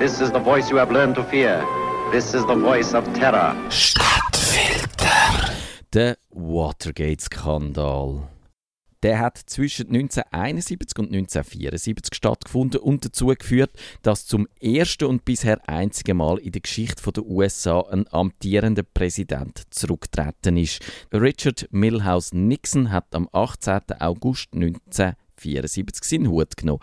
This is the voice you have learned to fear. This is the voice of terror. Stadtfilter. Der Watergate-Skandal. Der hat zwischen 1971 und 1974 stattgefunden und dazu geführt, dass zum ersten und bisher einzigen Mal in der Geschichte der USA ein amtierender Präsident zurückgetreten ist. Richard Milhouse Nixon hat am 18. August 1974 seinen Hut genommen.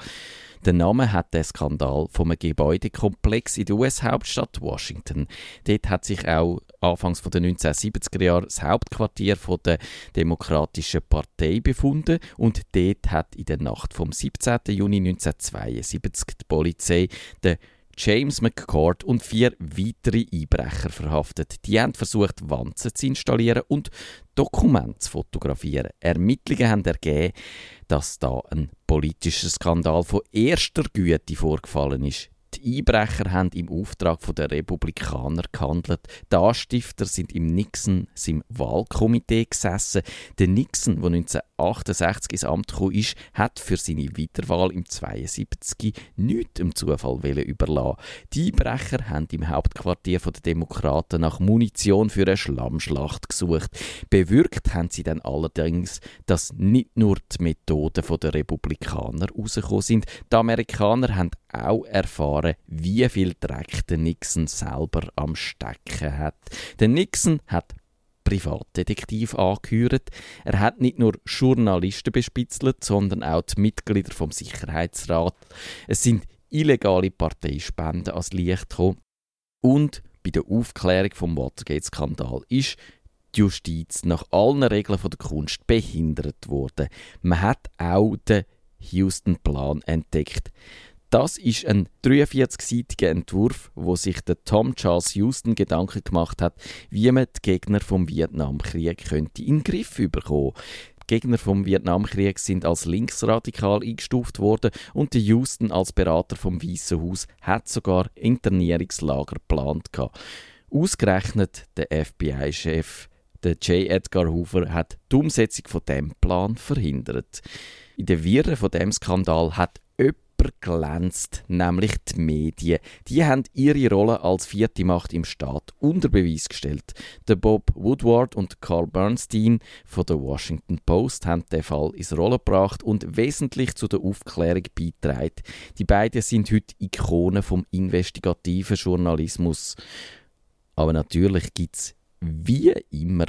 Der Name hat der Skandal vom Gebäudekomplex in der US-Hauptstadt Washington. Dort hat sich auch anfangs der 1970er Jahre das Hauptquartier der Demokratischen Partei befunden und dort hat in der Nacht vom 17. Juni 1972 die Polizei den James McCord und vier weitere Einbrecher verhaftet. Die haben versucht, Wanzen zu installieren und Dokumente zu fotografieren. Ermittlungen haben ergeben, dass da ein politischer Skandal von erster Güte vorgefallen ist. Die Einbrecher haben im Auftrag der Republikaner gehandelt. Die Anstifter sind im Nixon im Wahlkomitee gesessen. Der Nixon, der 1968 ins Amt gekommen ist, hat für seine Wiederwahl im 72 nichts dem Zufall überlassen. Die Einbrecher haben im Hauptquartier der Demokraten nach Munition für eine Schlammschlacht gesucht. Bewirkt haben sie dann allerdings, dass nicht nur die Methoden der Republikaner rausgekommen sind. Die Amerikaner haben auch erfahren, wie viel Dreck der Nixon selber am Stecken hat. Der Nixon hat Privatdetektiv angehört. Er hat nicht nur Journalisten bespitzelt, sondern auch die Mitglieder vom Sicherheitsrat. Es sind illegale Parteispenden ans Licht gekommen. Und bei der Aufklärung vom Watergate-Skandal ist die Justiz nach allen Regeln der Kunst behindert worden. Man hat auch den Houston-Plan entdeckt. Das ist ein 43-seitiger Entwurf, wo sich der Tom Charles Houston Gedanken gemacht hat, wie man die Gegner vom Vietnamkrieg könnte in den Griff bekommen. Die Gegner vom Vietnamkrieg sind als linksradikal eingestuft worden und der Houston als Berater vom Weißen Haus hat sogar Internierungslager geplant. Ausgerechnet der FBI-Chef der J. Edgar Hoover hat die Umsetzung von dem Plan verhindert. In der Wirre von dem Skandal hat glänzt, nämlich die Medien. Die haben ihre Rolle als vierte Macht im Staat unter Beweis gestellt. Der Bob Woodward und Carl Bernstein von der Washington Post haben den Fall ins Rollen gebracht und wesentlich zu der Aufklärung beitragen. Die beiden sind heute Ikonen vom investigativen Journalismus. Aber natürlich gibt es wie immer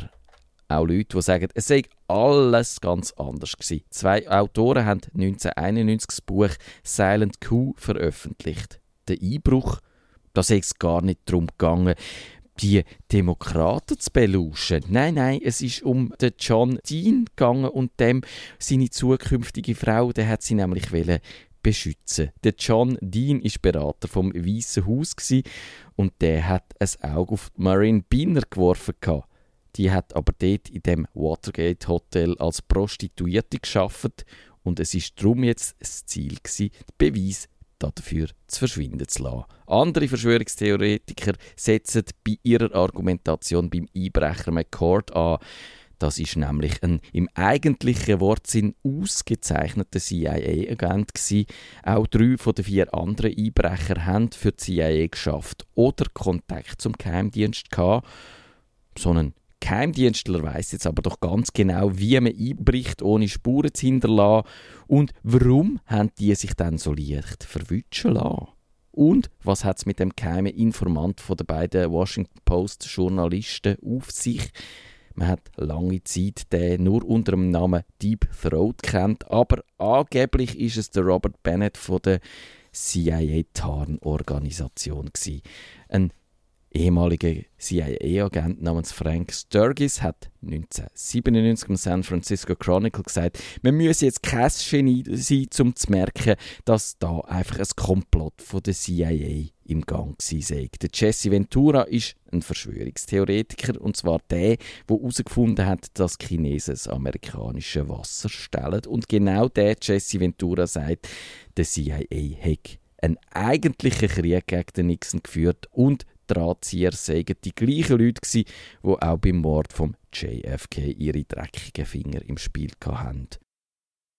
auch Leute, die sagen, es sei alles ganz anders gewesen. Zwei Autoren haben 1991 das Buch Silent Coup veröffentlicht. Der Einbruch, da sei es gar nicht darum gegangen, die Demokraten zu beluschen. Nein, nein, es ist um den John Dean gegangen und dem seine zukünftige Frau, der hat sie nämlich wollen beschützen. Der John Dean ist Berater vom Weißen Haus und der hat ein Auge auf Marine Binner geworfen gehabt. Die hat aber dort in dem Watergate Hotel als Prostituierte geschafft und es ist darum jetzt das Ziel gewesen, den Beweis dafür zu verschwinden zu lassen. Andere Verschwörungstheoretiker setzen bei ihrer Argumentation beim Einbrecher McCord an. Das ist nämlich ein im eigentlichen Wortsinn ausgezeichneter CIA-Agent Auch drei von den vier anderen Einbrecher haben für die CIA geschafft oder Kontakt zum Geheimdienst gehabt. So einen Geheimdienstler weiß jetzt aber doch ganz genau, wie man einbricht, ohne Spuren zu hinterlassen. Und warum haben die sich dann so leicht verwutschen lassen? Und was hat es mit dem geheimen Informant von den beiden Washington Post Journalisten auf sich? Man hat lange Zeit den nur unter dem Namen Deep Throat kennt, aber angeblich ist es der Robert Bennett von der CIA-Tarnorganisation Ein ehemaliger CIA-Agent namens Frank Sturgis hat 1997 im San Francisco Chronicle gesagt, man müsse jetzt kein Genie sein, um zu merken, dass da einfach ein Komplott von der CIA im Gang sei. Der Jesse Ventura ist ein Verschwörungstheoretiker und zwar der, der herausgefunden hat, dass Chinesen das amerikanische Wasser stellen. Und genau der Jesse Ventura sagt, der CIA hat einen eigentlichen Krieg gegen den Nixon geführt und Drahtzieher seien die gleichen Leute gewesen, die auch beim Mord von JFK ihre dreckigen Finger im Spiel hatten.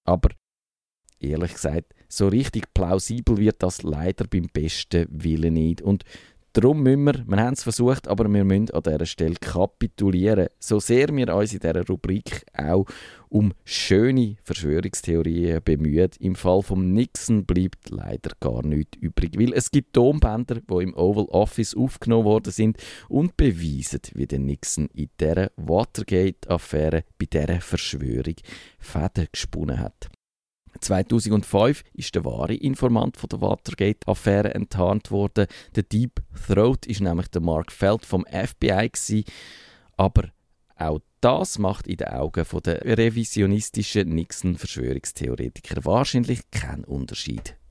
Aber ehrlich gesagt, so richtig plausibel wird das leider beim besten Willen nicht. Und Darum müssen wir, wir haben es versucht, aber wir müssen an dieser Stelle kapitulieren. So sehr wir uns in dieser Rubrik auch um schöne Verschwörungstheorien bemühen, im Fall von Nixon bleibt leider gar nichts übrig. Weil es gibt Tonbänder, die im Oval Office aufgenommen worden sind und beweisen, wie der Nixon in dieser Watergate-Affäre bei dieser Verschwörung Fäden gesponnen hat. 2005 ist der wahre Informant von der Watergate-Affäre enttarnt worden. Der Deep Throat ist nämlich der Mark Feld vom FBI gewesen. Aber auch das macht in den Augen der revisionistischen Nixon-Verschwörungstheoretiker wahrscheinlich keinen Unterschied.